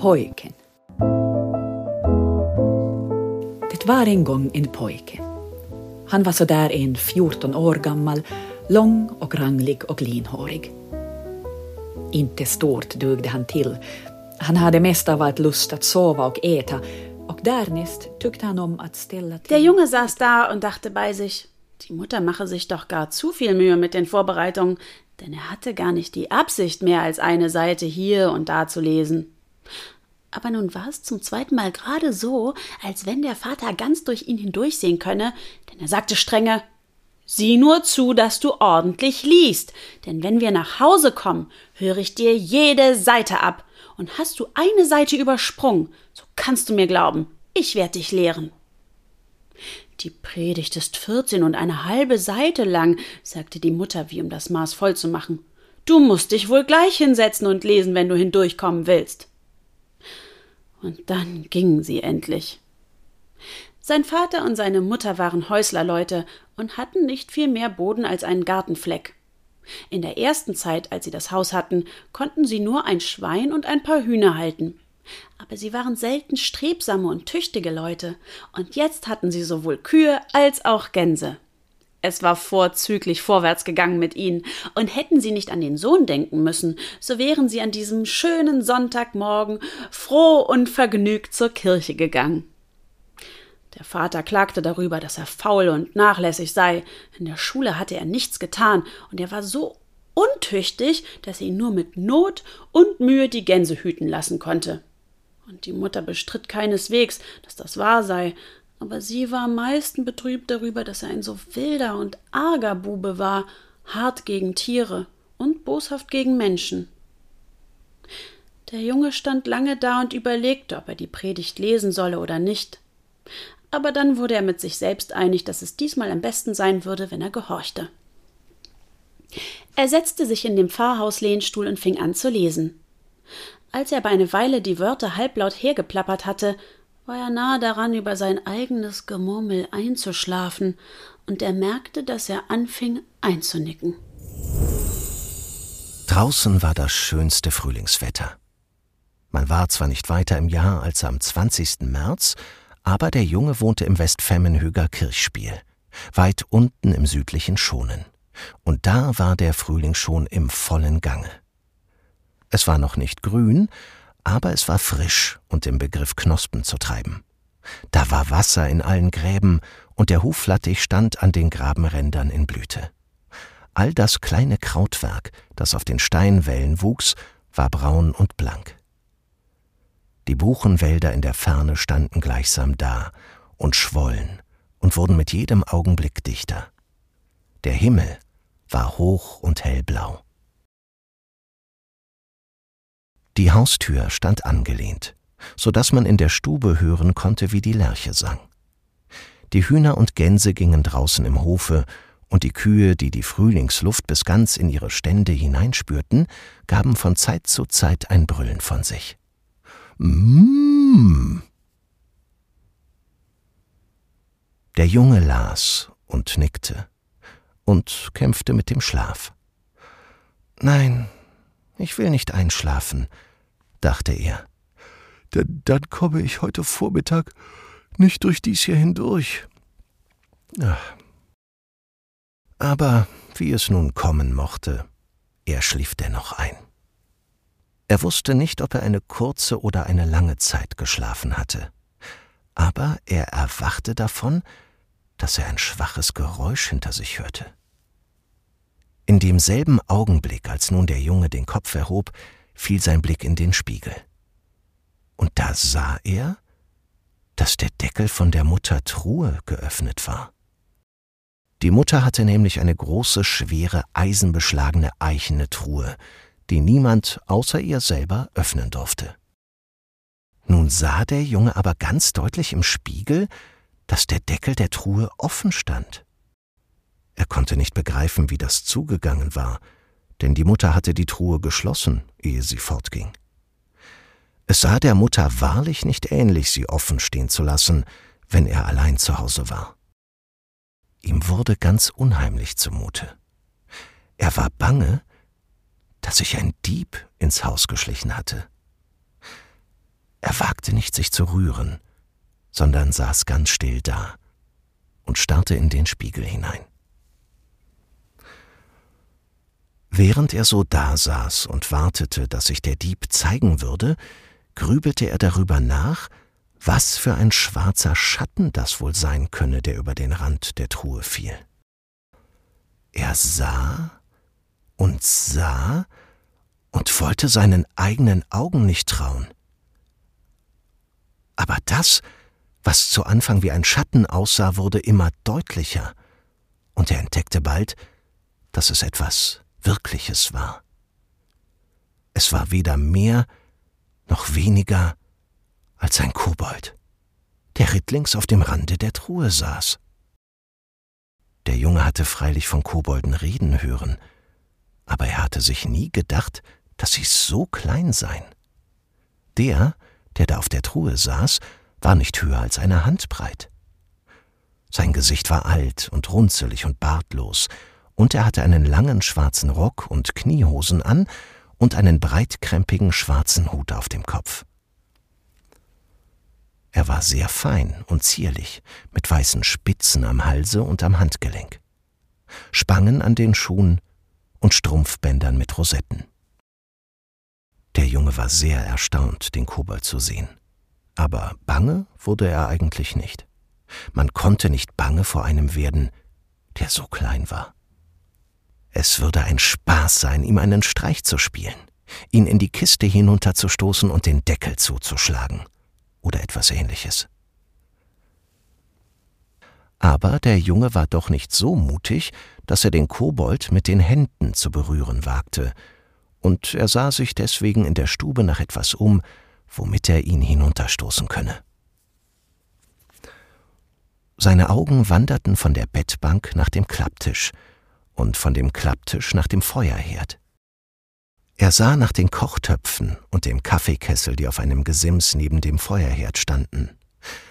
Pojken. Det var en gång en pojke. Han var så där en 14 år gammal, lång och ranglig och linhårig. Inte stort dugde han till. Han hade mest av allt lust att sova och äta och därnäst tyckte han om att ställa till... Der Junge saß da und dachte bei sich, die Mutter mache sich doch gar zu viel Mühe mit den Vorbereitungen, denn er hatte gar nicht die Absicht, mehr als eine Seite hier und da zu lesen. Aber nun war es zum zweiten Mal gerade so, als wenn der Vater ganz durch ihn hindurchsehen könne, denn er sagte strenge Sieh nur zu, dass du ordentlich liest, denn wenn wir nach Hause kommen, höre ich dir jede Seite ab, und hast du eine Seite übersprungen, so kannst du mir glauben, ich werde dich lehren. Die Predigt ist vierzehn und eine halbe Seite lang, sagte die Mutter, wie um das Maß voll zu machen. Du musst dich wohl gleich hinsetzen und lesen, wenn du hindurchkommen willst. Und dann gingen sie endlich. Sein Vater und seine Mutter waren Häuslerleute und hatten nicht viel mehr Boden als einen Gartenfleck. In der ersten Zeit, als sie das Haus hatten, konnten sie nur ein Schwein und ein paar Hühner halten. Aber sie waren selten strebsame und tüchtige Leute, und jetzt hatten sie sowohl Kühe als auch Gänse. Es war vorzüglich vorwärts gegangen mit ihnen, und hätten sie nicht an den Sohn denken müssen, so wären sie an diesem schönen Sonntagmorgen froh und vergnügt zur Kirche gegangen. Der Vater klagte darüber, dass er faul und nachlässig sei. In der Schule hatte er nichts getan, und er war so untüchtig, dass er ihn nur mit Not und Mühe die Gänse hüten lassen konnte. Und die Mutter bestritt keineswegs, dass das wahr sei, aber sie war am meisten betrübt darüber, dass er ein so wilder und arger Bube war, hart gegen Tiere und boshaft gegen Menschen. Der Junge stand lange da und überlegte, ob er die Predigt lesen solle oder nicht. Aber dann wurde er mit sich selbst einig, dass es diesmal am besten sein würde, wenn er gehorchte. Er setzte sich in dem Pfarrhauslehnstuhl und fing an zu lesen. Als er aber eine Weile die Wörter halblaut hergeplappert hatte, war er nahe daran, über sein eigenes Gemurmel einzuschlafen, und er merkte, dass er anfing einzunicken. Draußen war das schönste Frühlingswetter. Man war zwar nicht weiter im Jahr als am 20. März, aber der Junge wohnte im Westfemmenhöger Kirchspiel, weit unten im südlichen Schonen. Und da war der Frühling schon im vollen Gange. Es war noch nicht grün, aber es war frisch und im Begriff Knospen zu treiben. Da war Wasser in allen Gräben und der Huflattich stand an den Grabenrändern in Blüte. All das kleine Krautwerk, das auf den Steinwällen wuchs, war braun und blank. Die Buchenwälder in der Ferne standen gleichsam da und schwollen und wurden mit jedem Augenblick dichter. Der Himmel war hoch und hellblau. Die Haustür stand angelehnt, so dass man in der Stube hören konnte, wie die Lerche sang. Die Hühner und Gänse gingen draußen im Hofe, und die Kühe, die die Frühlingsluft bis ganz in ihre Stände hineinspürten, gaben von Zeit zu Zeit ein Brüllen von sich. Mmm. Der Junge las und nickte und kämpfte mit dem Schlaf. Nein, ich will nicht einschlafen, dachte er. Denn dann komme ich heute Vormittag nicht durch dies hier hindurch. Ach. Aber wie es nun kommen mochte, er schlief dennoch ein. Er wusste nicht, ob er eine kurze oder eine lange Zeit geschlafen hatte. Aber er erwachte davon, dass er ein schwaches Geräusch hinter sich hörte. In demselben Augenblick, als nun der Junge den Kopf erhob, fiel sein Blick in den Spiegel. Und da sah er, dass der Deckel von der Mutter Truhe geöffnet war. Die Mutter hatte nämlich eine große, schwere, eisenbeschlagene eichene Truhe, die niemand außer ihr selber öffnen durfte. Nun sah der Junge aber ganz deutlich im Spiegel, dass der Deckel der Truhe offen stand. Er konnte nicht begreifen, wie das zugegangen war, denn die Mutter hatte die Truhe geschlossen, ehe sie fortging. Es sah der Mutter wahrlich nicht ähnlich, sie offen stehen zu lassen, wenn er allein zu Hause war. Ihm wurde ganz unheimlich zumute. Er war bange, dass sich ein Dieb ins Haus geschlichen hatte. Er wagte nicht, sich zu rühren, sondern saß ganz still da und starrte in den Spiegel hinein. Während er so dasaß und wartete, dass sich der Dieb zeigen würde, grübelte er darüber nach, was für ein schwarzer Schatten das wohl sein könne, der über den Rand der Truhe fiel. Er sah und sah und wollte seinen eigenen Augen nicht trauen. Aber das, was zu Anfang wie ein Schatten aussah, wurde immer deutlicher, und er entdeckte bald, dass es etwas Wirkliches war. Es war weder mehr noch weniger als ein Kobold, der rittlings auf dem Rande der Truhe saß. Der Junge hatte freilich von Kobolden reden hören, aber er hatte sich nie gedacht, dass sie so klein seien. Der, der da auf der Truhe saß, war nicht höher als eine Handbreit. Sein Gesicht war alt und runzelig und bartlos, und er hatte einen langen schwarzen Rock und Kniehosen an und einen breitkrempigen schwarzen Hut auf dem Kopf. Er war sehr fein und zierlich, mit weißen Spitzen am Halse und am Handgelenk, Spangen an den Schuhen und Strumpfbändern mit Rosetten. Der Junge war sehr erstaunt, den Kobold zu sehen. Aber bange wurde er eigentlich nicht. Man konnte nicht bange vor einem werden, der so klein war. Es würde ein Spaß sein, ihm einen Streich zu spielen, ihn in die Kiste hinunterzustoßen und den Deckel zuzuschlagen oder etwas ähnliches. Aber der Junge war doch nicht so mutig, dass er den Kobold mit den Händen zu berühren wagte, und er sah sich deswegen in der Stube nach etwas um, womit er ihn hinunterstoßen könne. Seine Augen wanderten von der Bettbank nach dem Klapptisch und von dem Klapptisch nach dem Feuerherd. Er sah nach den Kochtöpfen und dem Kaffeekessel, die auf einem Gesims neben dem Feuerherd standen,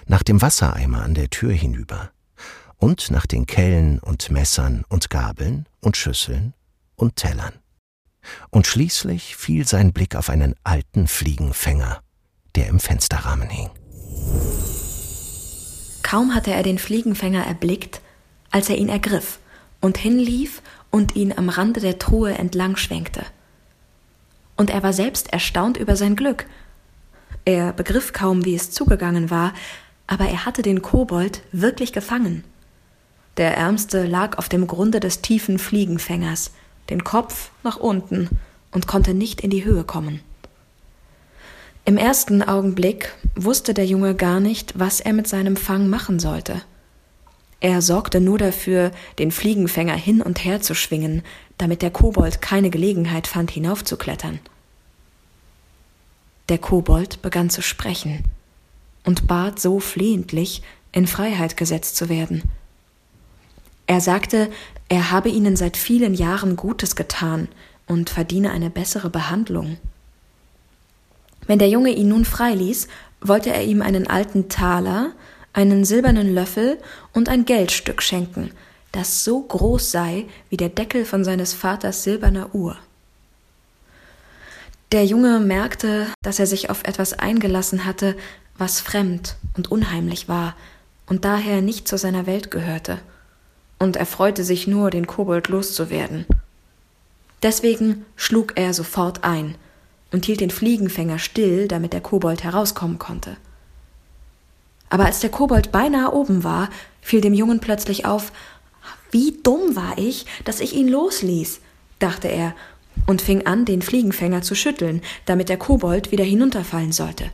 nach dem Wassereimer an der Tür hinüber und nach den Kellen und Messern und Gabeln und Schüsseln und Tellern. Und schließlich fiel sein Blick auf einen alten Fliegenfänger, der im Fensterrahmen hing. Kaum hatte er den Fliegenfänger erblickt, als er ihn ergriff und hinlief und ihn am Rande der Truhe entlang schwenkte und er war selbst erstaunt über sein Glück. Er begriff kaum, wie es zugegangen war, aber er hatte den Kobold wirklich gefangen. Der Ärmste lag auf dem Grunde des tiefen Fliegenfängers, den Kopf nach unten und konnte nicht in die Höhe kommen. Im ersten Augenblick wusste der Junge gar nicht, was er mit seinem Fang machen sollte. Er sorgte nur dafür, den Fliegenfänger hin und her zu schwingen, damit der Kobold keine Gelegenheit fand, hinaufzuklettern. Der Kobold begann zu sprechen und bat so flehentlich, in Freiheit gesetzt zu werden. Er sagte, er habe ihnen seit vielen Jahren Gutes getan und verdiene eine bessere Behandlung. Wenn der Junge ihn nun freiließ, wollte er ihm einen alten Taler, einen silbernen Löffel und ein Geldstück schenken, das so groß sei wie der Deckel von seines Vaters silberner Uhr. Der Junge merkte, dass er sich auf etwas eingelassen hatte, was fremd und unheimlich war und daher nicht zu seiner Welt gehörte, und er freute sich nur, den Kobold loszuwerden. Deswegen schlug er sofort ein und hielt den Fliegenfänger still, damit der Kobold herauskommen konnte. Aber als der Kobold beinahe oben war, fiel dem Jungen plötzlich auf, wie dumm war ich, dass ich ihn losließ, dachte er und fing an, den Fliegenfänger zu schütteln, damit der Kobold wieder hinunterfallen sollte.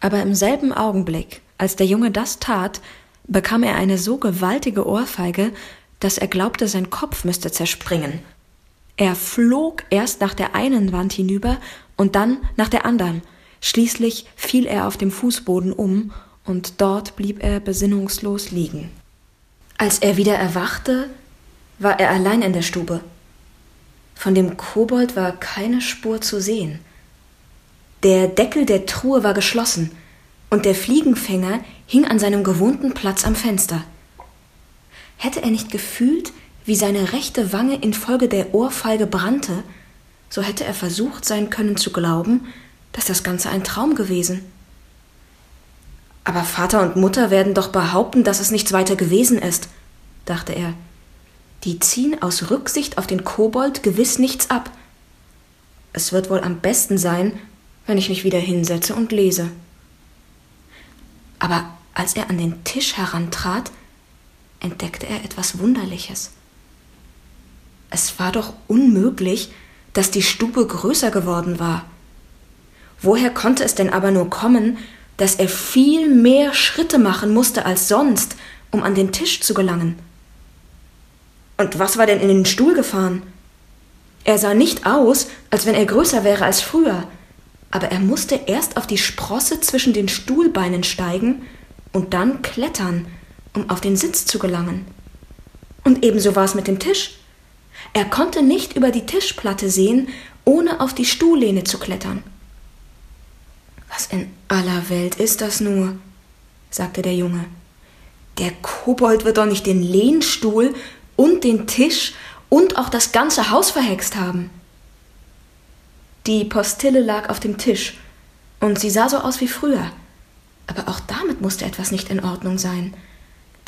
Aber im selben Augenblick, als der Junge das tat, bekam er eine so gewaltige Ohrfeige, dass er glaubte, sein Kopf müsste zerspringen. Er flog erst nach der einen Wand hinüber und dann nach der anderen, Schließlich fiel er auf dem Fußboden um, und dort blieb er besinnungslos liegen. Als er wieder erwachte, war er allein in der Stube. Von dem Kobold war keine Spur zu sehen. Der Deckel der Truhe war geschlossen, und der Fliegenfänger hing an seinem gewohnten Platz am Fenster. Hätte er nicht gefühlt, wie seine rechte Wange infolge der Ohrfeige brannte, so hätte er versucht sein können zu glauben, dass das Ganze ein Traum gewesen. Aber Vater und Mutter werden doch behaupten, dass es nichts weiter gewesen ist, dachte er. Die ziehen aus Rücksicht auf den Kobold gewiss nichts ab. Es wird wohl am besten sein, wenn ich mich wieder hinsetze und lese. Aber als er an den Tisch herantrat, entdeckte er etwas Wunderliches. Es war doch unmöglich, dass die Stube größer geworden war. Woher konnte es denn aber nur kommen, dass er viel mehr Schritte machen musste als sonst, um an den Tisch zu gelangen? Und was war denn in den Stuhl gefahren? Er sah nicht aus, als wenn er größer wäre als früher, aber er musste erst auf die Sprosse zwischen den Stuhlbeinen steigen und dann klettern, um auf den Sitz zu gelangen. Und ebenso war es mit dem Tisch. Er konnte nicht über die Tischplatte sehen, ohne auf die Stuhllehne zu klettern. Was in aller Welt ist das nur? sagte der Junge. Der Kobold wird doch nicht den Lehnstuhl und den Tisch und auch das ganze Haus verhext haben. Die Postille lag auf dem Tisch, und sie sah so aus wie früher. Aber auch damit musste etwas nicht in Ordnung sein,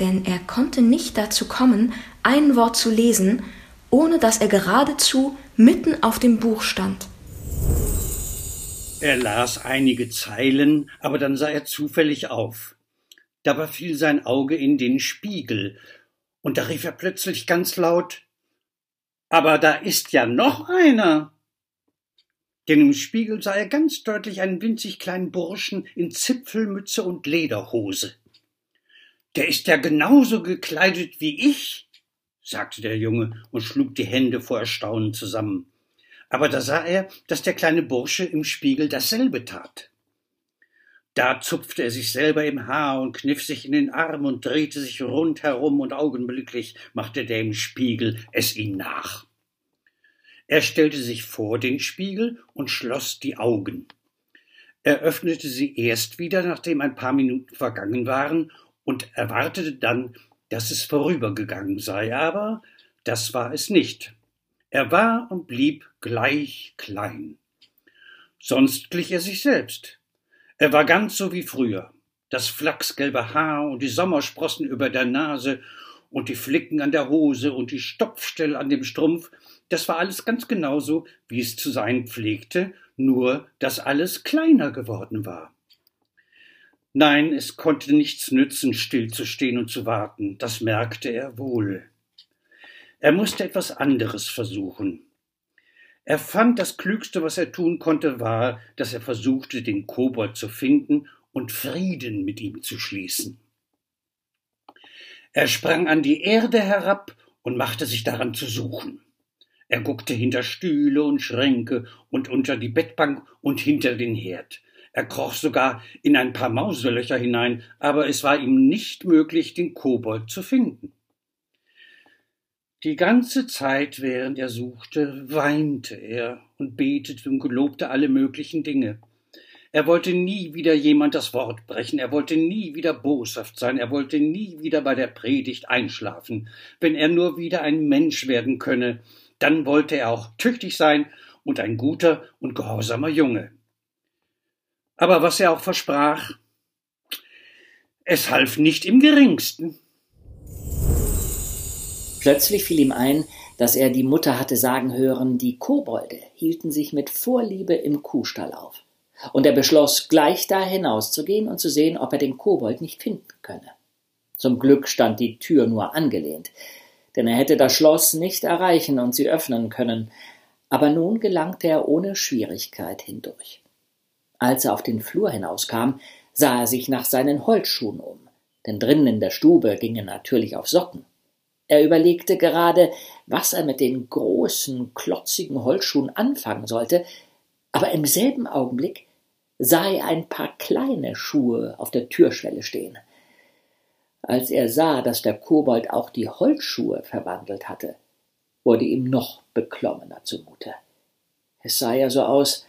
denn er konnte nicht dazu kommen, ein Wort zu lesen, ohne dass er geradezu mitten auf dem Buch stand. Er las einige Zeilen, aber dann sah er zufällig auf. Dabei fiel sein Auge in den Spiegel, und da rief er plötzlich ganz laut Aber da ist ja noch einer. Denn im Spiegel sah er ganz deutlich einen winzig kleinen Burschen in Zipfelmütze und Lederhose. Der ist ja genauso gekleidet wie ich, sagte der Junge und schlug die Hände vor Erstaunen zusammen aber da sah er, dass der kleine Bursche im Spiegel dasselbe tat. Da zupfte er sich selber im Haar und kniff sich in den Arm und drehte sich rundherum und augenblicklich machte der im Spiegel es ihm nach. Er stellte sich vor den Spiegel und schloss die Augen. Er öffnete sie erst wieder, nachdem ein paar Minuten vergangen waren, und erwartete dann, dass es vorübergegangen sei, aber das war es nicht. Er war und blieb gleich klein. Sonst glich er sich selbst. Er war ganz so wie früher. Das flachsgelbe Haar und die Sommersprossen über der Nase und die Flicken an der Hose und die Stopfstelle an dem Strumpf, das war alles ganz genauso, wie es zu sein pflegte, nur dass alles kleiner geworden war. Nein, es konnte nichts nützen, stillzustehen und zu warten, das merkte er wohl. Er musste etwas anderes versuchen. Er fand, das Klügste, was er tun konnte, war, dass er versuchte, den Kobold zu finden und Frieden mit ihm zu schließen. Er sprang an die Erde herab und machte sich daran zu suchen. Er guckte hinter Stühle und Schränke und unter die Bettbank und hinter den Herd. Er kroch sogar in ein paar Mauselöcher hinein, aber es war ihm nicht möglich, den Kobold zu finden. Die ganze Zeit, während er suchte, weinte er und betete und gelobte alle möglichen Dinge. Er wollte nie wieder jemand das Wort brechen, er wollte nie wieder boshaft sein, er wollte nie wieder bei der Predigt einschlafen. Wenn er nur wieder ein Mensch werden könne, dann wollte er auch tüchtig sein und ein guter und gehorsamer Junge. Aber was er auch versprach, es half nicht im geringsten. Plötzlich fiel ihm ein, dass er die Mutter hatte sagen hören, die Kobolde hielten sich mit Vorliebe im Kuhstall auf. Und er beschloss, gleich da hinauszugehen und zu sehen, ob er den Kobold nicht finden könne. Zum Glück stand die Tür nur angelehnt, denn er hätte das Schloss nicht erreichen und sie öffnen können, aber nun gelangte er ohne Schwierigkeit hindurch. Als er auf den Flur hinauskam, sah er sich nach seinen Holzschuhen um, denn drinnen in der Stube ging er natürlich auf Socken. Er überlegte gerade, was er mit den großen, klotzigen Holzschuhen anfangen sollte, aber im selben Augenblick sah er ein paar kleine Schuhe auf der Türschwelle stehen. Als er sah, dass der Kobold auch die Holzschuhe verwandelt hatte, wurde ihm noch beklommener zumute. Es sah ja so aus,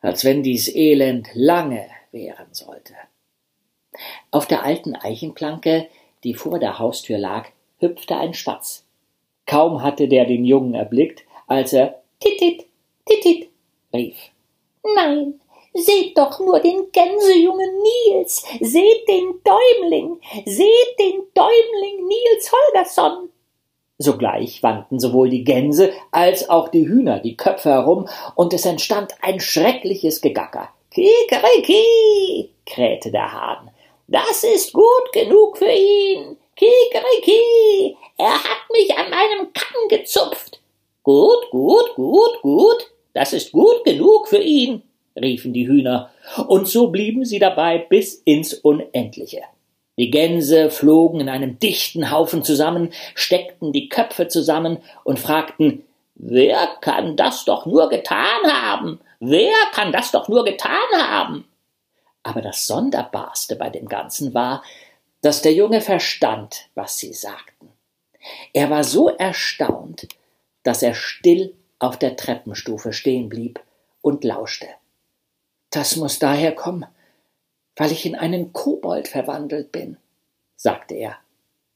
als wenn dies Elend lange währen sollte. Auf der alten Eichenplanke, die vor der Haustür lag, hüpfte ein Spatz. Kaum hatte der den Jungen erblickt, als er Titit, Titit rief. Nein, Seht doch nur den Gänsejungen Nils, seht den Däumling, seht den Däumling Nils Holgersson. Sogleich wandten sowohl die Gänse als auch die Hühner die Köpfe herum, und es entstand ein schreckliches Gegacker. Kikeriki, krähte der Hahn. Das ist gut genug für ihn. Kikeriki, er hat mich an meinem Kamm gezupft. Gut, gut, gut, gut, das ist gut genug für ihn, riefen die Hühner, und so blieben sie dabei bis ins Unendliche. Die Gänse flogen in einem dichten Haufen zusammen, steckten die Köpfe zusammen und fragten Wer kann das doch nur getan haben? Wer kann das doch nur getan haben? Aber das Sonderbarste bei dem Ganzen war, dass der Junge verstand, was sie sagten. Er war so erstaunt, dass er still auf der Treppenstufe stehen blieb und lauschte. Das muss daher kommen, weil ich in einen Kobold verwandelt bin, sagte er.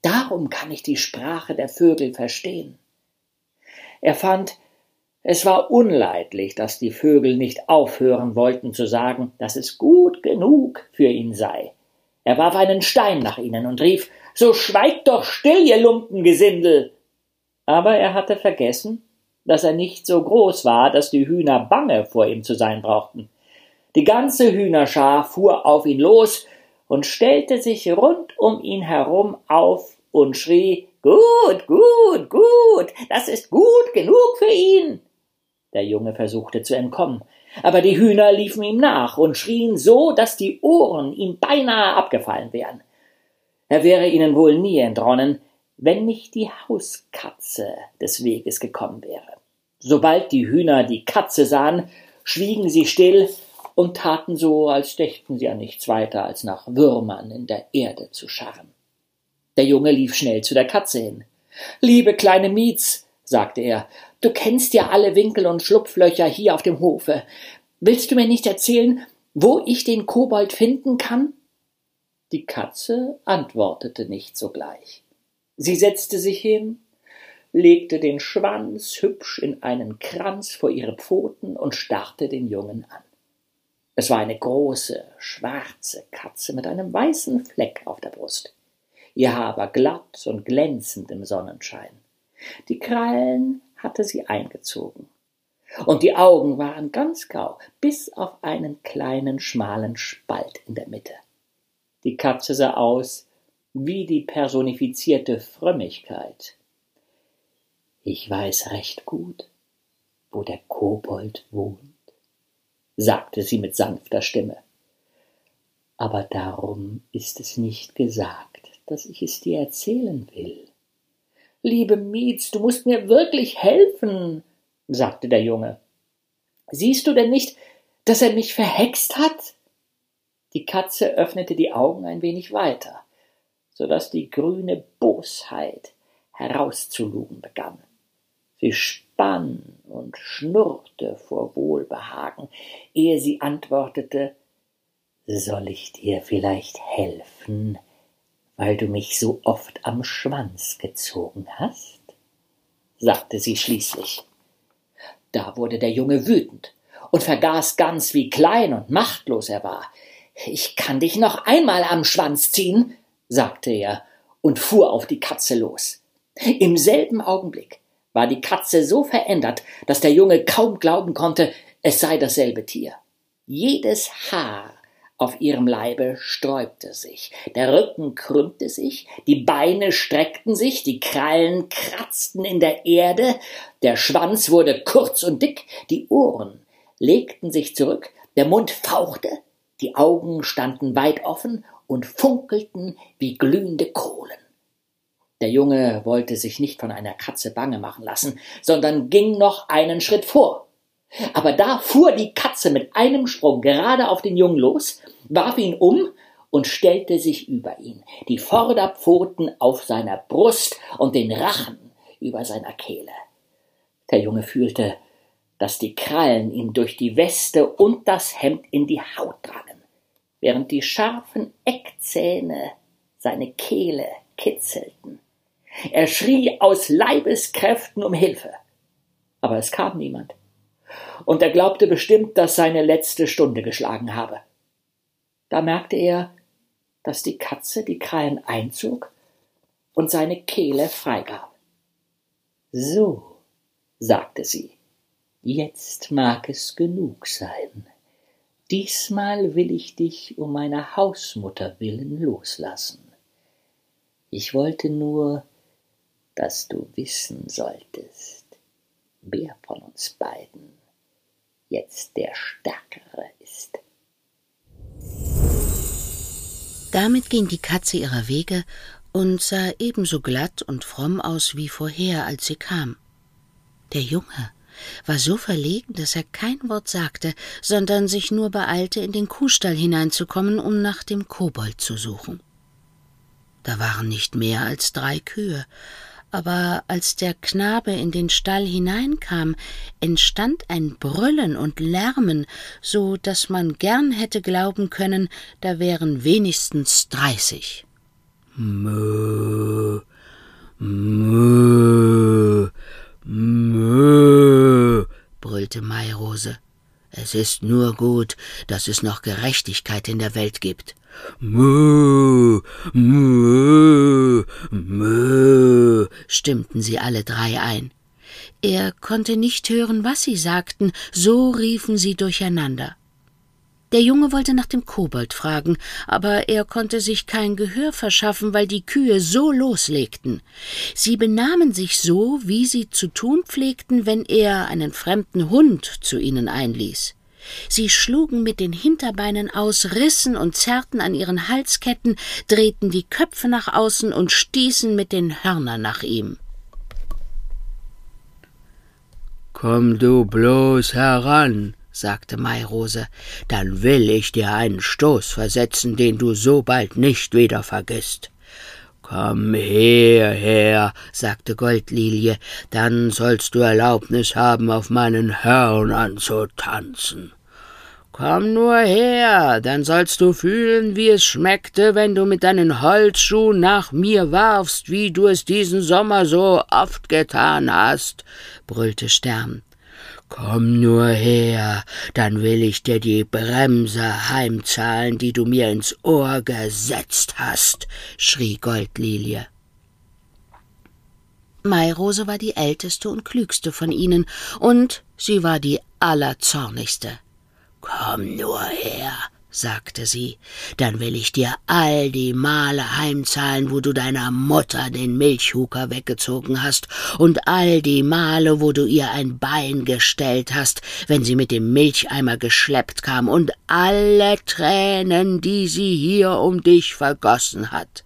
Darum kann ich die Sprache der Vögel verstehen. Er fand, es war unleidlich, dass die Vögel nicht aufhören wollten zu sagen, dass es gut genug für ihn sei. Er warf einen Stein nach ihnen und rief So schweigt doch still, ihr Lumpengesindel. Aber er hatte vergessen, dass er nicht so groß war, dass die Hühner bange vor ihm zu sein brauchten. Die ganze Hühnerschar fuhr auf ihn los und stellte sich rund um ihn herum auf und schrie Gut, gut, gut, das ist gut genug für ihn. Der Junge versuchte zu entkommen, aber die Hühner liefen ihm nach und schrien so, dass die Ohren ihm beinahe abgefallen wären. Er wäre ihnen wohl nie entronnen, wenn nicht die Hauskatze des Weges gekommen wäre. Sobald die Hühner die Katze sahen, schwiegen sie still und taten so, als dächten sie an nichts weiter, als nach Würmern in der Erde zu scharren. Der Junge lief schnell zu der Katze hin. Liebe kleine Mietz, sagte er, du kennst ja alle Winkel und Schlupflöcher hier auf dem Hofe. Willst du mir nicht erzählen, wo ich den Kobold finden kann? Die Katze antwortete nicht sogleich. Sie setzte sich hin, legte den Schwanz hübsch in einen Kranz vor ihre Pfoten und starrte den Jungen an. Es war eine große, schwarze Katze mit einem weißen Fleck auf der Brust. Ihr Haar war glatt und glänzend im Sonnenschein. Die Krallen hatte sie eingezogen. Und die Augen waren ganz grau, bis auf einen kleinen, schmalen Spalt in der Mitte. Die Katze sah aus wie die personifizierte Frömmigkeit. Ich weiß recht gut, wo der Kobold wohnt, sagte sie mit sanfter Stimme. Aber darum ist es nicht gesagt, dass ich es dir erzählen will. Liebe Mietz, du musst mir wirklich helfen, sagte der Junge. Siehst du denn nicht, dass er mich verhext hat? Die Katze öffnete die Augen ein wenig weiter so dass die grüne Bosheit herauszulugen begann. Sie spann und schnurrte vor Wohlbehagen, ehe sie antwortete Soll ich dir vielleicht helfen, weil du mich so oft am Schwanz gezogen hast? sagte sie schließlich. Da wurde der Junge wütend und vergaß ganz, wie klein und machtlos er war. Ich kann dich noch einmal am Schwanz ziehen, sagte er und fuhr auf die Katze los. Im selben Augenblick war die Katze so verändert, dass der Junge kaum glauben konnte, es sei dasselbe Tier. Jedes Haar auf ihrem Leibe sträubte sich, der Rücken krümmte sich, die Beine streckten sich, die Krallen kratzten in der Erde, der Schwanz wurde kurz und dick, die Ohren legten sich zurück, der Mund fauchte, die Augen standen weit offen und funkelten wie glühende Kohlen. Der Junge wollte sich nicht von einer Katze bange machen lassen, sondern ging noch einen Schritt vor. Aber da fuhr die Katze mit einem Sprung gerade auf den Jungen los, warf ihn um und stellte sich über ihn, die Vorderpfoten auf seiner Brust und den Rachen über seiner Kehle. Der Junge fühlte, dass die Krallen ihm durch die Weste und das Hemd in die Haut drangen während die scharfen Eckzähne seine Kehle kitzelten. Er schrie aus Leibeskräften um Hilfe. Aber es kam niemand. Und er glaubte bestimmt, dass seine letzte Stunde geschlagen habe. Da merkte er, dass die Katze die Krallen einzog und seine Kehle freigab. So, sagte sie, jetzt mag es genug sein. Diesmal will ich dich um meiner Hausmutter willen loslassen. Ich wollte nur, dass du wissen solltest, wer von uns beiden jetzt der Stärkere ist. Damit ging die Katze ihrer Wege und sah ebenso glatt und fromm aus wie vorher, als sie kam. Der Junge war so verlegen, dass er kein Wort sagte, sondern sich nur beeilte, in den Kuhstall hineinzukommen, um nach dem Kobold zu suchen. Da waren nicht mehr als drei Kühe, aber als der Knabe in den Stall hineinkam, entstand ein Brüllen und Lärmen, so dass man gern hätte glauben können, da wären wenigstens dreißig. Mö, mö, mö, brüllte Mairose. Es ist nur gut, dass es noch Gerechtigkeit in der Welt gibt. Mö, mö, mö, stimmten sie alle drei ein. Er konnte nicht hören, was sie sagten, so riefen sie durcheinander. Der Junge wollte nach dem Kobold fragen, aber er konnte sich kein Gehör verschaffen, weil die Kühe so loslegten. Sie benahmen sich so, wie sie zu tun pflegten, wenn er einen fremden Hund zu ihnen einließ. Sie schlugen mit den Hinterbeinen aus, rissen und zerrten an ihren Halsketten, drehten die Köpfe nach außen und stießen mit den Hörnern nach ihm. Komm du bloß heran, sagte Mairose, dann will ich dir einen Stoß versetzen, den du so bald nicht wieder vergisst. Komm her, sagte Goldlilie, dann sollst du Erlaubnis haben, auf meinen Hörnern zu tanzen. Komm nur her, dann sollst du fühlen, wie es schmeckte, wenn du mit deinen Holzschuhen nach mir warfst, wie du es diesen Sommer so oft getan hast, brüllte Stern. Komm nur her, dann will ich dir die Bremse heimzahlen, die du mir ins Ohr gesetzt hast, schrie Goldlilie. Mairose war die älteste und klügste von ihnen, und sie war die allerzornigste. Komm nur her, sagte sie, dann will ich dir all die Male heimzahlen, wo du deiner Mutter den Milchhuker weggezogen hast, und all die Male, wo du ihr ein Bein gestellt hast, wenn sie mit dem Milcheimer geschleppt kam, und alle Tränen, die sie hier um dich vergossen hat.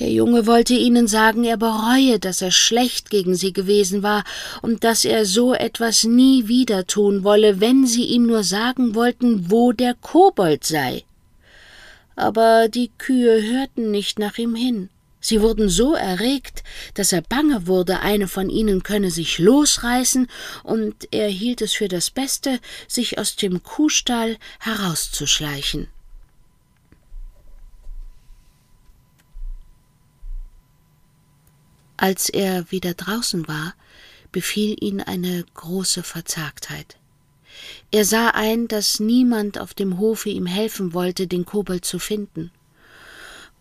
Der Junge wollte ihnen sagen, er bereue, dass er schlecht gegen sie gewesen war und dass er so etwas nie wieder tun wolle, wenn sie ihm nur sagen wollten, wo der Kobold sei. Aber die Kühe hörten nicht nach ihm hin. Sie wurden so erregt, dass er bange wurde, eine von ihnen könne sich losreißen, und er hielt es für das Beste, sich aus dem Kuhstall herauszuschleichen. Als er wieder draußen war, befiel ihn eine große Verzagtheit. Er sah ein, dass niemand auf dem Hofe ihm helfen wollte, den Kobold zu finden.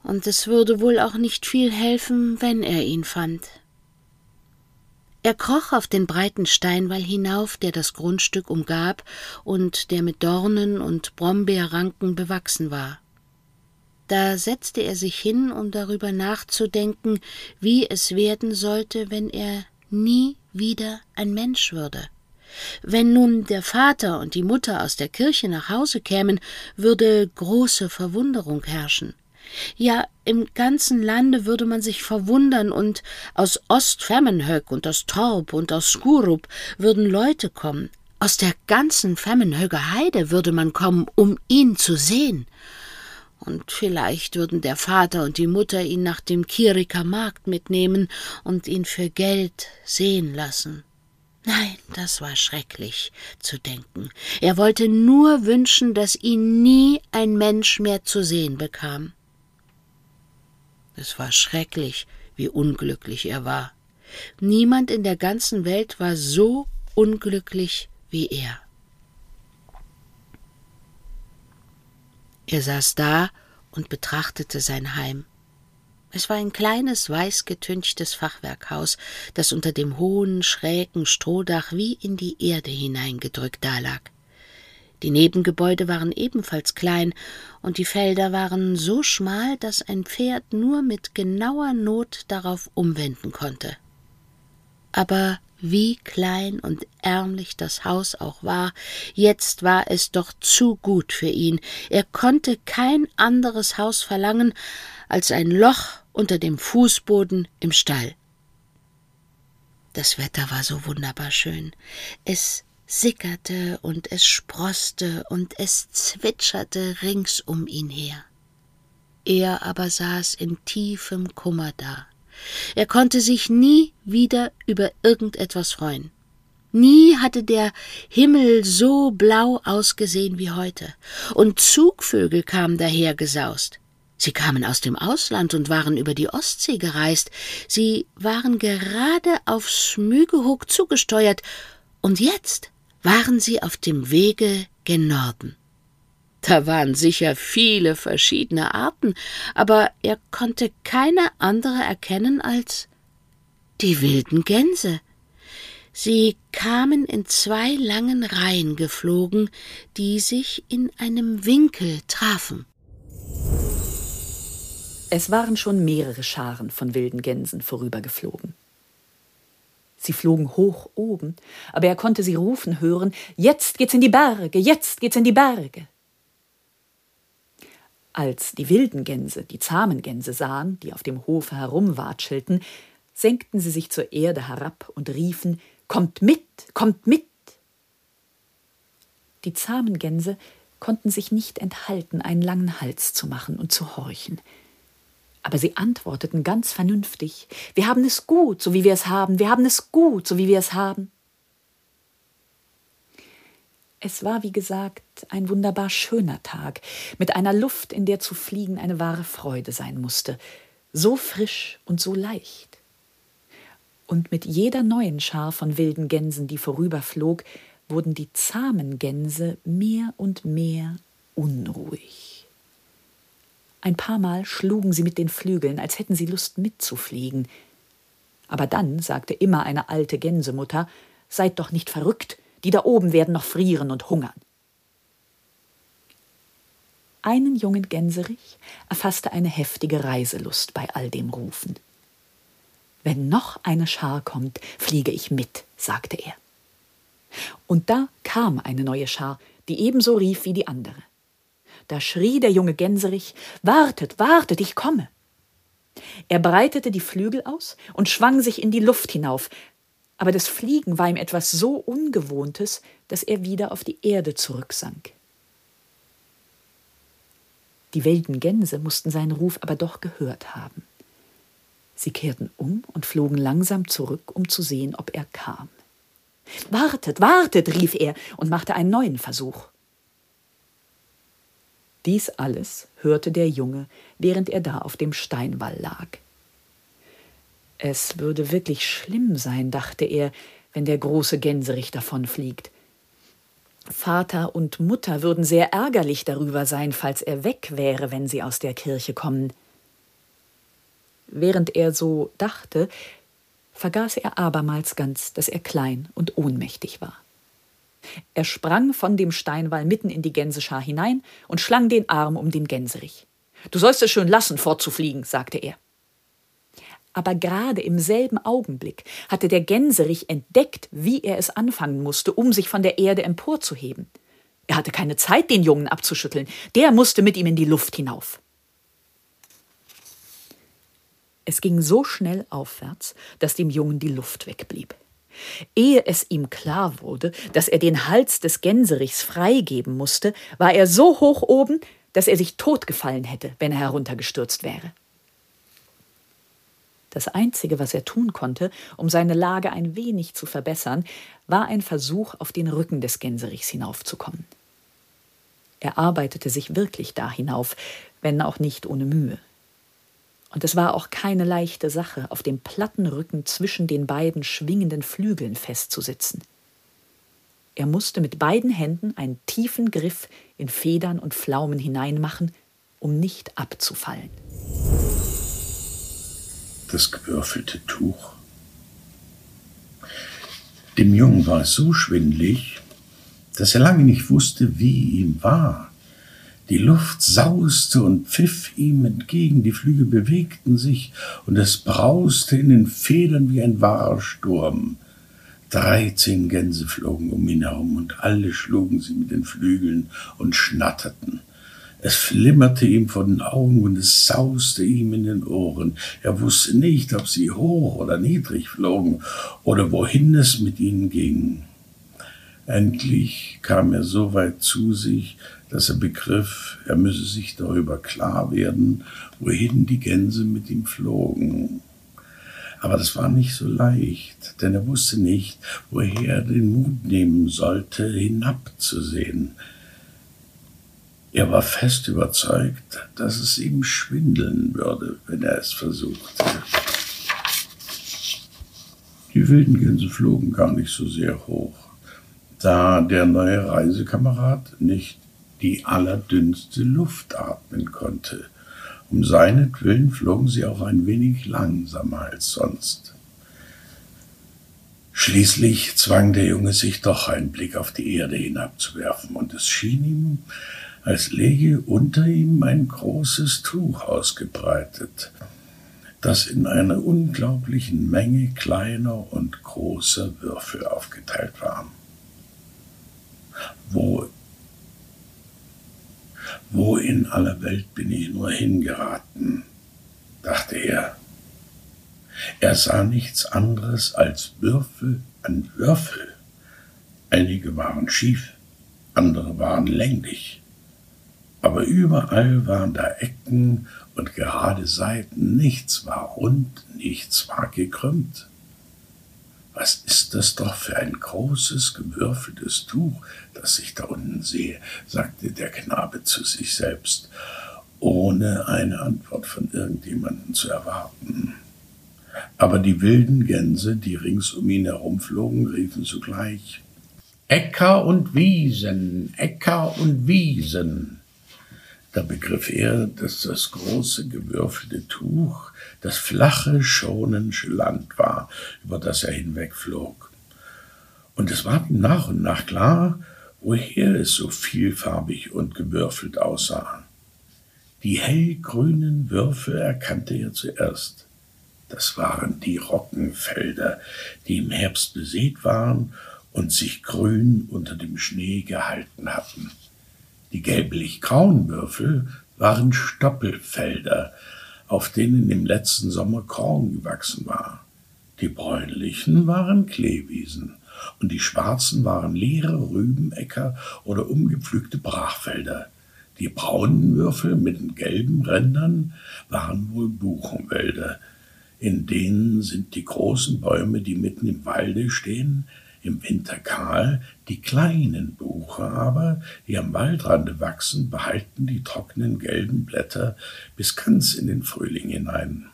Und es würde wohl auch nicht viel helfen, wenn er ihn fand. Er kroch auf den breiten Steinwall hinauf, der das Grundstück umgab und der mit Dornen und Brombeerranken bewachsen war. Da setzte er sich hin, um darüber nachzudenken, wie es werden sollte, wenn er nie wieder ein Mensch würde. Wenn nun der Vater und die Mutter aus der Kirche nach Hause kämen, würde große Verwunderung herrschen. Ja, im ganzen Lande würde man sich verwundern, und aus Ostfemmenhöck und aus Torp und aus Skurup würden Leute kommen. Aus der ganzen Femmenhöger Heide würde man kommen, um ihn zu sehen und vielleicht würden der Vater und die Mutter ihn nach dem Kiriker Markt mitnehmen und ihn für Geld sehen lassen. Nein, das war schrecklich zu denken. Er wollte nur wünschen, dass ihn nie ein Mensch mehr zu sehen bekam. Es war schrecklich, wie unglücklich er war. Niemand in der ganzen Welt war so unglücklich wie er. Er saß da und betrachtete sein Heim. Es war ein kleines, weißgetünchtes Fachwerkhaus, das unter dem hohen, schrägen Strohdach wie in die Erde hineingedrückt dalag. Die Nebengebäude waren ebenfalls klein, und die Felder waren so schmal, dass ein Pferd nur mit genauer Not darauf umwenden konnte. Aber wie klein und ärmlich das Haus auch war, jetzt war es doch zu gut für ihn. Er konnte kein anderes Haus verlangen als ein Loch unter dem Fußboden im Stall. Das Wetter war so wunderbar schön. Es sickerte und es sproßte und es zwitscherte rings um ihn her. Er aber saß in tiefem Kummer da. Er konnte sich nie wieder über irgendetwas freuen. Nie hatte der Himmel so blau ausgesehen wie heute, und Zugvögel kamen dahergesaust. Sie kamen aus dem Ausland und waren über die Ostsee gereist. Sie waren gerade auf Smügehook zugesteuert, und jetzt waren sie auf dem Wege gen Norden. Da waren sicher viele verschiedene Arten, aber er konnte keine andere erkennen als die wilden Gänse. Sie kamen in zwei langen Reihen geflogen, die sich in einem Winkel trafen. Es waren schon mehrere Scharen von wilden Gänsen vorübergeflogen. Sie flogen hoch oben, aber er konnte sie rufen hören Jetzt geht's in die Berge, jetzt geht's in die Berge. Als die wilden Gänse die zahmen Gänse sahen, die auf dem Hofe herumwatschelten, senkten sie sich zur Erde herab und riefen Kommt mit, kommt mit. Die zahmen Gänse konnten sich nicht enthalten, einen langen Hals zu machen und zu horchen. Aber sie antworteten ganz vernünftig Wir haben es gut, so wie wir es haben, wir haben es gut, so wie wir es haben. Es war, wie gesagt, ein wunderbar schöner Tag, mit einer Luft, in der zu fliegen eine wahre Freude sein musste, so frisch und so leicht. Und mit jeder neuen Schar von wilden Gänsen, die vorüberflog, wurden die zahmen Gänse mehr und mehr unruhig. Ein paar Mal schlugen sie mit den Flügeln, als hätten sie Lust mitzufliegen. Aber dann sagte immer eine alte Gänsemutter Seid doch nicht verrückt, die da oben werden noch frieren und hungern. Einen jungen Gänserich erfasste eine heftige Reiselust bei all dem Rufen. Wenn noch eine Schar kommt, fliege ich mit, sagte er. Und da kam eine neue Schar, die ebenso rief wie die andere. Da schrie der junge Gänserich Wartet, wartet, ich komme. Er breitete die Flügel aus und schwang sich in die Luft hinauf, aber das Fliegen war ihm etwas so Ungewohntes, dass er wieder auf die Erde zurücksank. Die wilden Gänse mussten seinen Ruf aber doch gehört haben. Sie kehrten um und flogen langsam zurück, um zu sehen, ob er kam. Wartet, wartet, rief er und machte einen neuen Versuch. Dies alles hörte der Junge, während er da auf dem Steinwall lag. Es würde wirklich schlimm sein, dachte er, wenn der große Gänserich davonfliegt. Vater und Mutter würden sehr ärgerlich darüber sein, falls er weg wäre, wenn sie aus der Kirche kommen. Während er so dachte, vergaß er abermals ganz, dass er klein und ohnmächtig war. Er sprang von dem Steinwall mitten in die Gänseschar hinein und schlang den Arm um den Gänserich. Du sollst es schön lassen, fortzufliegen, sagte er aber gerade im selben Augenblick hatte der Gänserich entdeckt, wie er es anfangen musste, um sich von der Erde emporzuheben. Er hatte keine Zeit, den Jungen abzuschütteln, der musste mit ihm in die Luft hinauf. Es ging so schnell aufwärts, dass dem Jungen die Luft wegblieb. Ehe es ihm klar wurde, dass er den Hals des Gänserichs freigeben musste, war er so hoch oben, dass er sich totgefallen hätte, wenn er heruntergestürzt wäre. Das Einzige, was er tun konnte, um seine Lage ein wenig zu verbessern, war ein Versuch, auf den Rücken des Gänserichs hinaufzukommen. Er arbeitete sich wirklich da hinauf, wenn auch nicht ohne Mühe. Und es war auch keine leichte Sache, auf dem platten Rücken zwischen den beiden schwingenden Flügeln festzusitzen. Er musste mit beiden Händen einen tiefen Griff in Federn und Pflaumen hineinmachen, um nicht abzufallen. Das gewürfelte Tuch. Dem Jungen war es so schwindlig, dass er lange nicht wusste, wie ihm war. Die Luft sauste und pfiff ihm entgegen, die Flügel bewegten sich, und es brauste in den Federn wie ein wahrer Sturm. Dreizehn Gänse flogen um ihn herum, und alle schlugen sie mit den Flügeln und schnatterten. Es flimmerte ihm vor den Augen und es sauste ihm in den Ohren. Er wusste nicht, ob sie hoch oder niedrig flogen oder wohin es mit ihnen ging. Endlich kam er so weit zu sich, dass er begriff, er müsse sich darüber klar werden, wohin die Gänse mit ihm flogen. Aber das war nicht so leicht, denn er wusste nicht, woher er den Mut nehmen sollte, hinabzusehen. Er war fest überzeugt, dass es ihm schwindeln würde, wenn er es versuchte. Die wilden Gänse flogen gar nicht so sehr hoch, da der neue Reisekamerad nicht die allerdünnste Luft atmen konnte um seinetwillen flogen sie auch ein wenig langsamer als sonst. Schließlich zwang der Junge sich doch einen Blick auf die Erde hinabzuwerfen, und es schien ihm, als läge unter ihm ein großes Tuch ausgebreitet, das in einer unglaublichen Menge kleiner und großer Würfel aufgeteilt war. Wo wo in aller Welt bin ich nur hingeraten? dachte er. Er sah nichts anderes als Würfel an Würfel. Einige waren schief, andere waren länglich. Aber überall waren da Ecken und gerade Seiten, nichts war rund, nichts war gekrümmt. Was ist das doch für ein großes, gewürfeltes Tuch, das ich da unten sehe, sagte der Knabe zu sich selbst, ohne eine Antwort von irgendjemandem zu erwarten. Aber die wilden Gänse, die rings um ihn herumflogen, riefen zugleich Äcker und Wiesen, Äcker und Wiesen. Da begriff er, dass das große gewürfelte Tuch das flache, schonensche Land war, über das er hinwegflog. Und es war ihm nach und nach klar, woher es so vielfarbig und gewürfelt aussah. Die hellgrünen Würfel erkannte er zuerst. Das waren die Roggenfelder, die im Herbst besät waren und sich grün unter dem Schnee gehalten hatten. Die gelblich-grauen Würfel waren Stoppelfelder, auf denen im letzten Sommer Korn gewachsen war. Die bräunlichen waren Kleewiesen und die schwarzen waren leere Rübenäcker oder umgepflügte Brachfelder. Die braunen Würfel mit den gelben Rändern waren wohl Buchenwälder. In denen sind die großen Bäume, die mitten im Walde stehen, im Winter kahl, die kleinen Buche aber, die am Waldrade wachsen, behalten die trockenen gelben Blätter bis ganz in den Frühling hinein.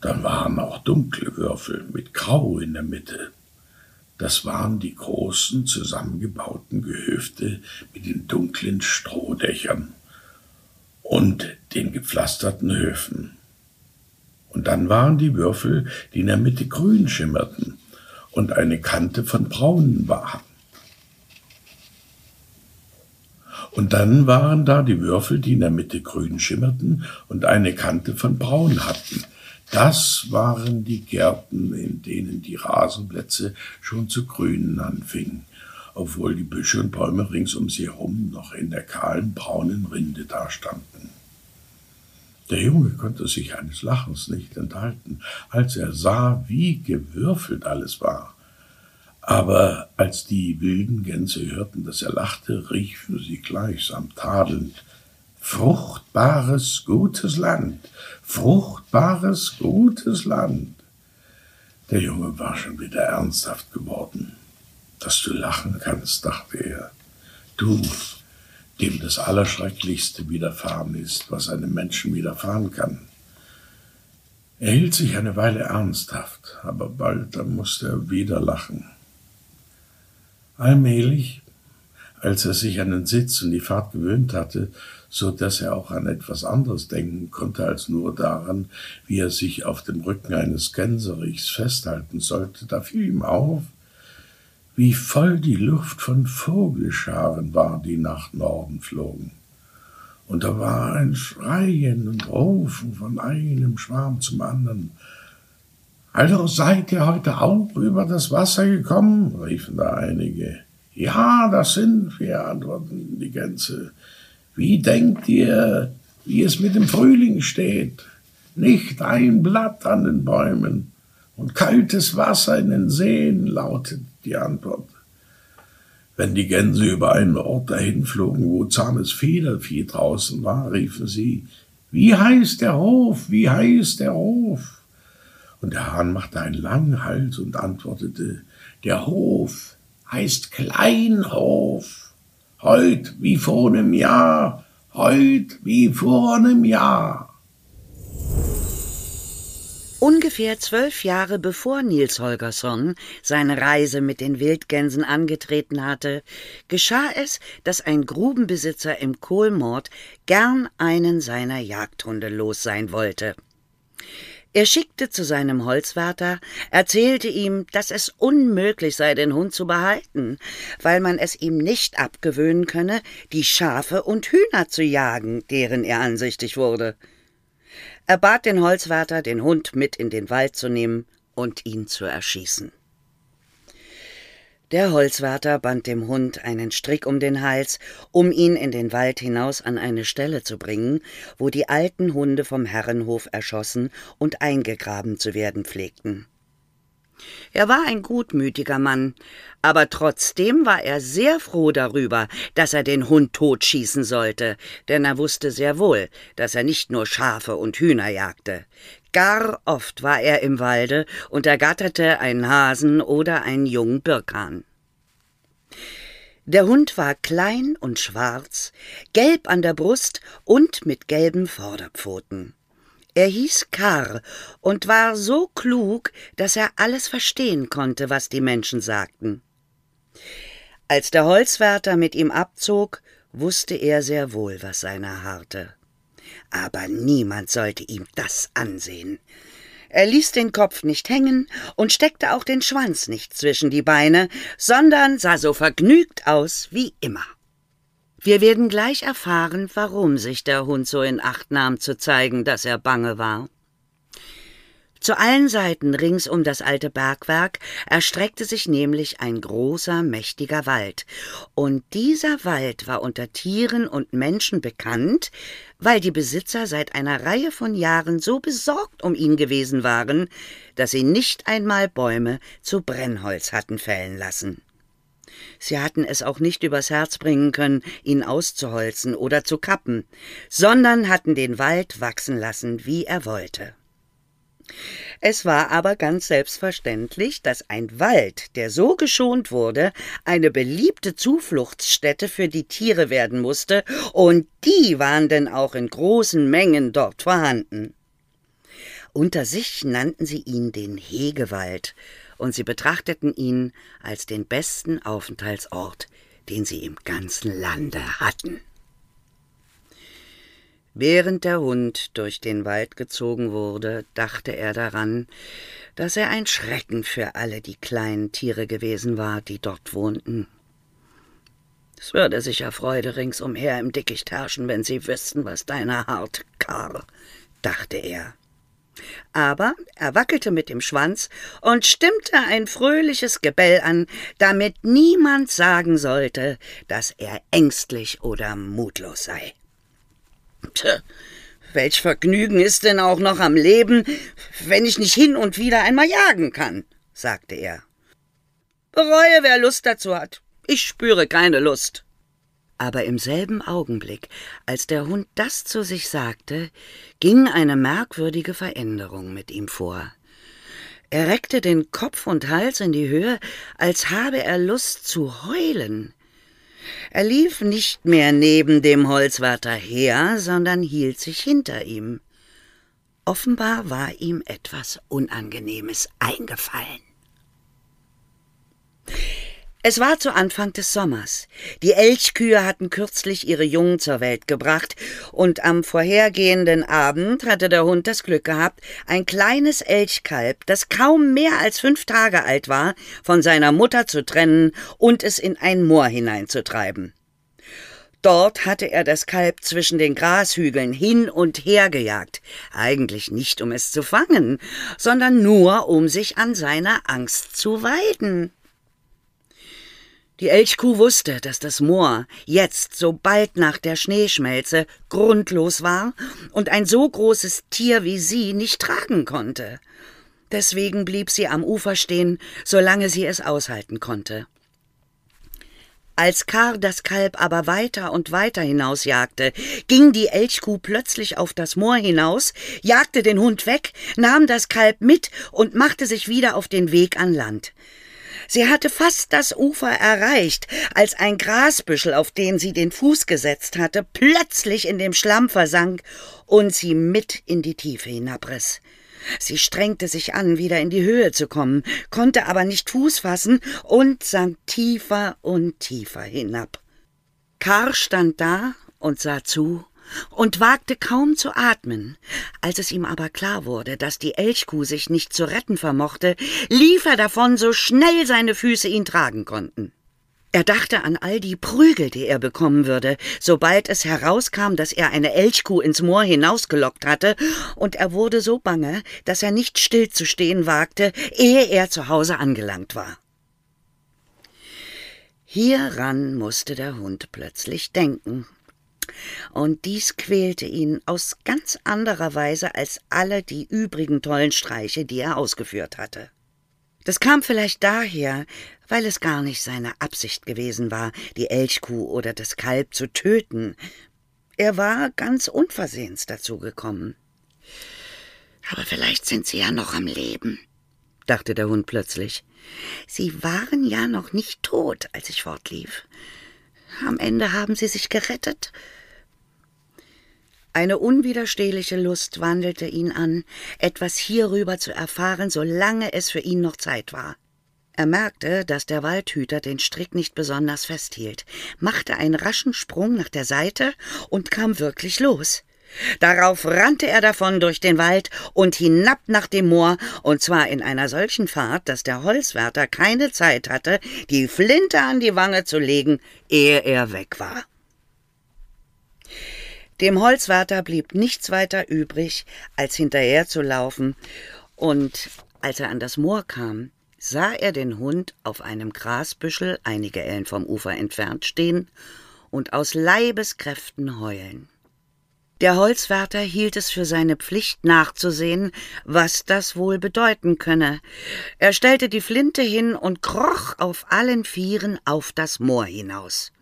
Dann waren auch dunkle Würfel mit Grau in der Mitte. Das waren die großen zusammengebauten Gehöfte mit den dunklen Strohdächern und den gepflasterten Höfen. Und dann waren die Würfel, die in der Mitte grün schimmerten, und eine Kante von braunen waren. Und dann waren da die Würfel, die in der Mitte grün schimmerten und eine Kante von braun hatten. Das waren die Gärten, in denen die Rasenplätze schon zu grünen anfingen, obwohl die Büsche und Bäume rings um sie herum noch in der kahlen braunen Rinde dastanden. Der Junge konnte sich eines Lachens nicht enthalten, als er sah, wie gewürfelt alles war. Aber als die wilden Gänse hörten, dass er lachte, riefen sie gleichsam tadelnd Fruchtbares, gutes Land, fruchtbares, gutes Land. Der Junge war schon wieder ernsthaft geworden. Dass du lachen kannst, dachte er. Du, dem das Allerschrecklichste widerfahren ist, was einem Menschen widerfahren kann. Er hielt sich eine Weile ernsthaft, aber bald dann musste er wieder lachen. Allmählich, als er sich an den Sitz und die Fahrt gewöhnt hatte, so dass er auch an etwas anderes denken konnte als nur daran, wie er sich auf dem Rücken eines Gänserichs festhalten sollte, da fiel ihm auf, wie voll die Luft von Vogelscharen war, die nach Norden flogen. Und da war ein Schreien und Rufen von einem Schwarm zum anderen. Also seid ihr heute auch über das Wasser gekommen? riefen da einige. Ja, das sind wir, antworteten die Gänse. Wie denkt ihr, wie es mit dem Frühling steht? Nicht ein Blatt an den Bäumen und kaltes Wasser in den Seen, lautet die Antwort. Wenn die Gänse über einen Ort dahin flogen, wo zahmes Federvieh draußen war, riefen sie, wie heißt der Hof, wie heißt der Hof? Und der Hahn machte einen langen Hals und antwortete, der Hof heißt Kleinhof. Heut wie vor einem Jahr, heut wie vor einem Jahr. Ungefähr zwölf Jahre bevor Nils Holgersson seine Reise mit den Wildgänsen angetreten hatte, geschah es, dass ein Grubenbesitzer im Kohlmord gern einen seiner Jagdhunde los sein wollte. Er schickte zu seinem Holzwärter, erzählte ihm, dass es unmöglich sei, den Hund zu behalten, weil man es ihm nicht abgewöhnen könne, die Schafe und Hühner zu jagen, deren er ansichtig wurde. Er bat den Holzwärter, den Hund mit in den Wald zu nehmen und ihn zu erschießen. Der Holzwärter band dem Hund einen Strick um den Hals, um ihn in den Wald hinaus an eine Stelle zu bringen, wo die alten Hunde vom Herrenhof erschossen und eingegraben zu werden pflegten. Er war ein gutmütiger Mann, aber trotzdem war er sehr froh darüber, dass er den Hund totschießen sollte, denn er wusste sehr wohl, dass er nicht nur Schafe und Hühner jagte. Gar oft war er im Walde und ergatterte einen Hasen oder einen jungen Birkan. Der Hund war klein und schwarz, gelb an der Brust und mit gelben Vorderpfoten. Er hieß Karr und war so klug, dass er alles verstehen konnte, was die Menschen sagten. Als der Holzwärter mit ihm abzog, wusste er sehr wohl, was seiner harrte. Aber niemand sollte ihm das ansehen. Er ließ den Kopf nicht hängen und steckte auch den Schwanz nicht zwischen die Beine, sondern sah so vergnügt aus wie immer. Wir werden gleich erfahren, warum sich der Hund so in Acht nahm, zu zeigen, dass er bange war. Zu allen Seiten rings um das alte Bergwerk erstreckte sich nämlich ein großer, mächtiger Wald, und dieser Wald war unter Tieren und Menschen bekannt, weil die Besitzer seit einer Reihe von Jahren so besorgt um ihn gewesen waren, dass sie nicht einmal Bäume zu Brennholz hatten fällen lassen. Sie hatten es auch nicht übers Herz bringen können, ihn auszuholzen oder zu kappen, sondern hatten den Wald wachsen lassen, wie er wollte. Es war aber ganz selbstverständlich, dass ein Wald, der so geschont wurde, eine beliebte Zufluchtsstätte für die Tiere werden musste, und die waren denn auch in großen Mengen dort vorhanden. Unter sich nannten sie ihn den Hegewald, und sie betrachteten ihn als den besten Aufenthaltsort, den sie im ganzen Lande hatten. Während der Hund durch den Wald gezogen wurde, dachte er daran, dass er ein Schrecken für alle die kleinen Tiere gewesen war, die dort wohnten. Es würde sicher Freude ringsumher im Dickicht herrschen, wenn sie wüssten, was deiner hart, Karl, dachte er aber er wackelte mit dem Schwanz und stimmte ein fröhliches Gebell an, damit niemand sagen sollte, dass er ängstlich oder mutlos sei. Tja, welch Vergnügen ist denn auch noch am Leben, wenn ich nicht hin und wieder einmal jagen kann, sagte er. Bereue, wer Lust dazu hat. Ich spüre keine Lust. Aber im selben Augenblick, als der Hund das zu sich sagte, ging eine merkwürdige Veränderung mit ihm vor. Er reckte den Kopf und Hals in die Höhe, als habe er Lust zu heulen. Er lief nicht mehr neben dem Holzwärter her, sondern hielt sich hinter ihm. Offenbar war ihm etwas Unangenehmes eingefallen. Es war zu Anfang des Sommers. Die Elchkühe hatten kürzlich ihre Jungen zur Welt gebracht, und am vorhergehenden Abend hatte der Hund das Glück gehabt, ein kleines Elchkalb, das kaum mehr als fünf Tage alt war, von seiner Mutter zu trennen und es in ein Moor hineinzutreiben. Dort hatte er das Kalb zwischen den Grashügeln hin und her gejagt, eigentlich nicht um es zu fangen, sondern nur um sich an seiner Angst zu weiden. Die Elchkuh wusste, dass das Moor jetzt, so bald nach der Schneeschmelze, grundlos war und ein so großes Tier wie sie nicht tragen konnte. Deswegen blieb sie am Ufer stehen, solange sie es aushalten konnte. Als Kar das Kalb aber weiter und weiter hinausjagte, ging die Elchkuh plötzlich auf das Moor hinaus, jagte den Hund weg, nahm das Kalb mit und machte sich wieder auf den Weg an Land. Sie hatte fast das Ufer erreicht, als ein Grasbüschel, auf den sie den Fuß gesetzt hatte, plötzlich in dem Schlamm versank und sie mit in die Tiefe hinabriss. Sie strengte sich an, wieder in die Höhe zu kommen, konnte aber nicht Fuß fassen und sank tiefer und tiefer hinab. Karl stand da und sah zu und wagte kaum zu atmen. Als es ihm aber klar wurde, dass die Elchkuh sich nicht zu retten vermochte, lief er davon, so schnell seine Füße ihn tragen konnten. Er dachte an all die Prügel, die er bekommen würde, sobald es herauskam, dass er eine Elchkuh ins Moor hinausgelockt hatte, und er wurde so bange, dass er nicht stillzustehen wagte, ehe er zu Hause angelangt war. Hieran musste der Hund plötzlich denken und dies quälte ihn aus ganz anderer Weise als alle die übrigen tollen Streiche, die er ausgeführt hatte. Das kam vielleicht daher, weil es gar nicht seine Absicht gewesen war, die Elchkuh oder das Kalb zu töten. Er war ganz unversehens dazu gekommen. Aber vielleicht sind sie ja noch am Leben, dachte der Hund plötzlich. Sie waren ja noch nicht tot, als ich fortlief. Am Ende haben sie sich gerettet eine unwiderstehliche Lust wandelte ihn an, etwas hierüber zu erfahren, solange es für ihn noch Zeit war. Er merkte, dass der Waldhüter den Strick nicht besonders festhielt, machte einen raschen Sprung nach der Seite und kam wirklich los. Darauf rannte er davon durch den Wald und hinab nach dem Moor, und zwar in einer solchen Fahrt, dass der Holzwärter keine Zeit hatte, die Flinte an die Wange zu legen, ehe er weg war. Dem Holzwärter blieb nichts weiter übrig, als hinterherzulaufen, und als er an das Moor kam, sah er den Hund auf einem Grasbüschel einige Ellen vom Ufer entfernt stehen und aus Leibeskräften heulen. Der Holzwärter hielt es für seine Pflicht nachzusehen, was das wohl bedeuten könne. Er stellte die Flinte hin und kroch auf allen Vieren auf das Moor hinaus.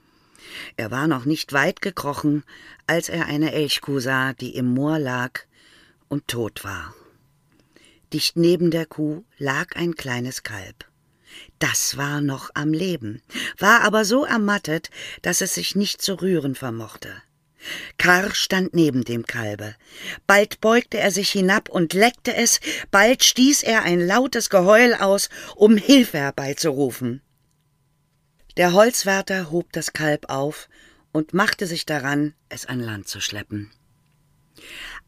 Er war noch nicht weit gekrochen, als er eine Elchkuh sah, die im Moor lag und tot war. Dicht neben der Kuh lag ein kleines Kalb. Das war noch am Leben, war aber so ermattet, dass es sich nicht zu rühren vermochte. Karr stand neben dem Kalbe. Bald beugte er sich hinab und leckte es, bald stieß er ein lautes Geheul aus, um Hilfe herbeizurufen. Der Holzwärter hob das Kalb auf und machte sich daran, es an Land zu schleppen.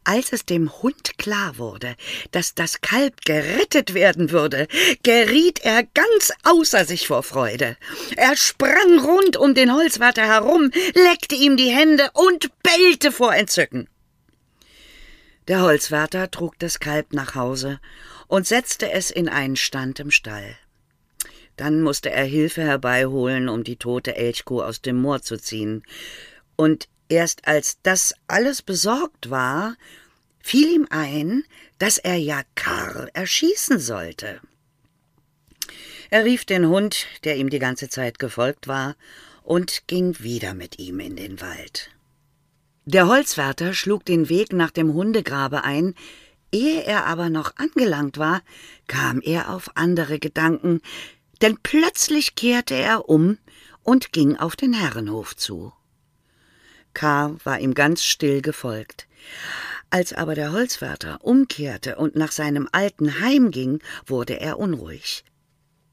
Als es dem Hund klar wurde, dass das Kalb gerettet werden würde, geriet er ganz außer sich vor Freude. Er sprang rund um den Holzwärter herum, leckte ihm die Hände und bellte vor Entzücken. Der Holzwärter trug das Kalb nach Hause und setzte es in einen Stand im Stall. Dann musste er Hilfe herbeiholen, um die tote Elchkuh aus dem Moor zu ziehen. Und erst als das alles besorgt war, fiel ihm ein, dass er ja Karl erschießen sollte. Er rief den Hund, der ihm die ganze Zeit gefolgt war, und ging wieder mit ihm in den Wald. Der Holzwärter schlug den Weg nach dem Hundegrabe ein, ehe er aber noch angelangt war, kam er auf andere Gedanken, denn plötzlich kehrte er um und ging auf den Herrenhof zu. K. war ihm ganz still gefolgt. Als aber der Holzwärter umkehrte und nach seinem alten Heim ging, wurde er unruhig.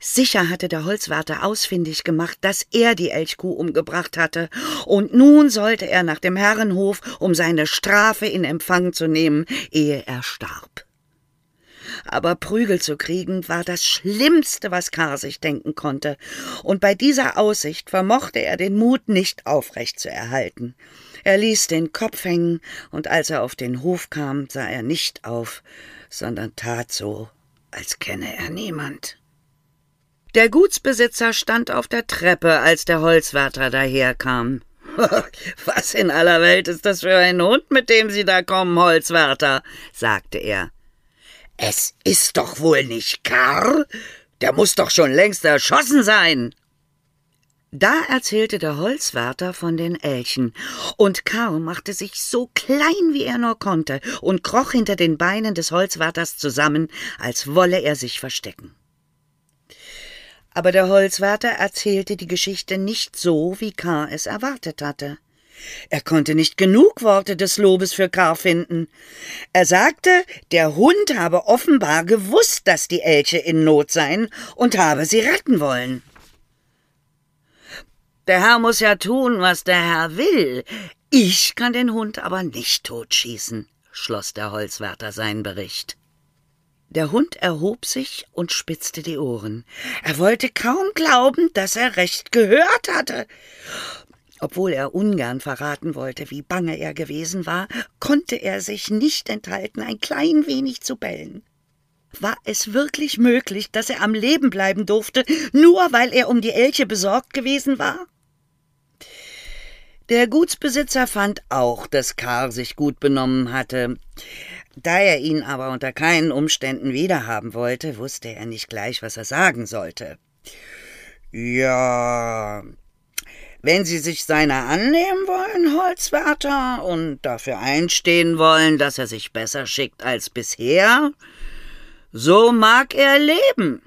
Sicher hatte der Holzwärter ausfindig gemacht, dass er die Elchkuh umgebracht hatte, und nun sollte er nach dem Herrenhof, um seine Strafe in Empfang zu nehmen, ehe er starb. Aber Prügel zu kriegen war das Schlimmste, was Karl sich denken konnte, und bei dieser Aussicht vermochte er den Mut nicht aufrecht zu erhalten. Er ließ den Kopf hängen, und als er auf den Hof kam, sah er nicht auf, sondern tat so, als kenne er niemand. Der Gutsbesitzer stand auf der Treppe, als der Holzwärter daherkam. Was in aller Welt ist das für ein Hund, mit dem Sie da kommen, Holzwärter? sagte er. Es ist doch wohl nicht Karl? Der muss doch schon längst erschossen sein. Da erzählte der Holzwärter von den Elchen, und Karl machte sich so klein, wie er nur konnte, und kroch hinter den Beinen des Holzwärters zusammen, als wolle er sich verstecken. Aber der Holzwärter erzählte die Geschichte nicht so, wie K. es erwartet hatte. Er konnte nicht genug Worte des Lobes für Karl finden. Er sagte, der Hund habe offenbar gewusst, dass die Elche in Not seien und habe sie retten wollen. Der Herr muss ja tun, was der Herr will. Ich kann den Hund aber nicht totschießen, schloss der Holzwärter seinen Bericht. Der Hund erhob sich und spitzte die Ohren. Er wollte kaum glauben, dass er recht gehört hatte. Obwohl er ungern verraten wollte, wie bange er gewesen war, konnte er sich nicht enthalten, ein klein wenig zu bellen. War es wirklich möglich, dass er am Leben bleiben durfte, nur weil er um die Elche besorgt gewesen war? Der Gutsbesitzer fand auch, dass Karl sich gut benommen hatte. Da er ihn aber unter keinen Umständen wiederhaben wollte, wusste er nicht gleich, was er sagen sollte. Ja, wenn Sie sich seiner annehmen wollen, Holzwärter, und dafür einstehen wollen, dass er sich besser schickt als bisher, so mag er leben,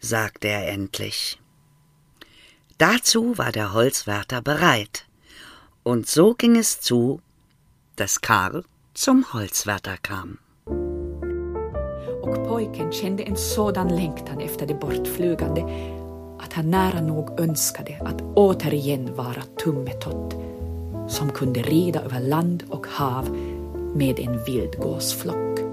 sagte er endlich. Dazu war der Holzwärter bereit, und so ging es zu, dass Karl zum Holzwärter kam. Och pojken kände en sådan längtan efter det bortflygande att han nära nog önskade att återigen vara Tummetott som kunde rida över land och hav med en vildgåsflock.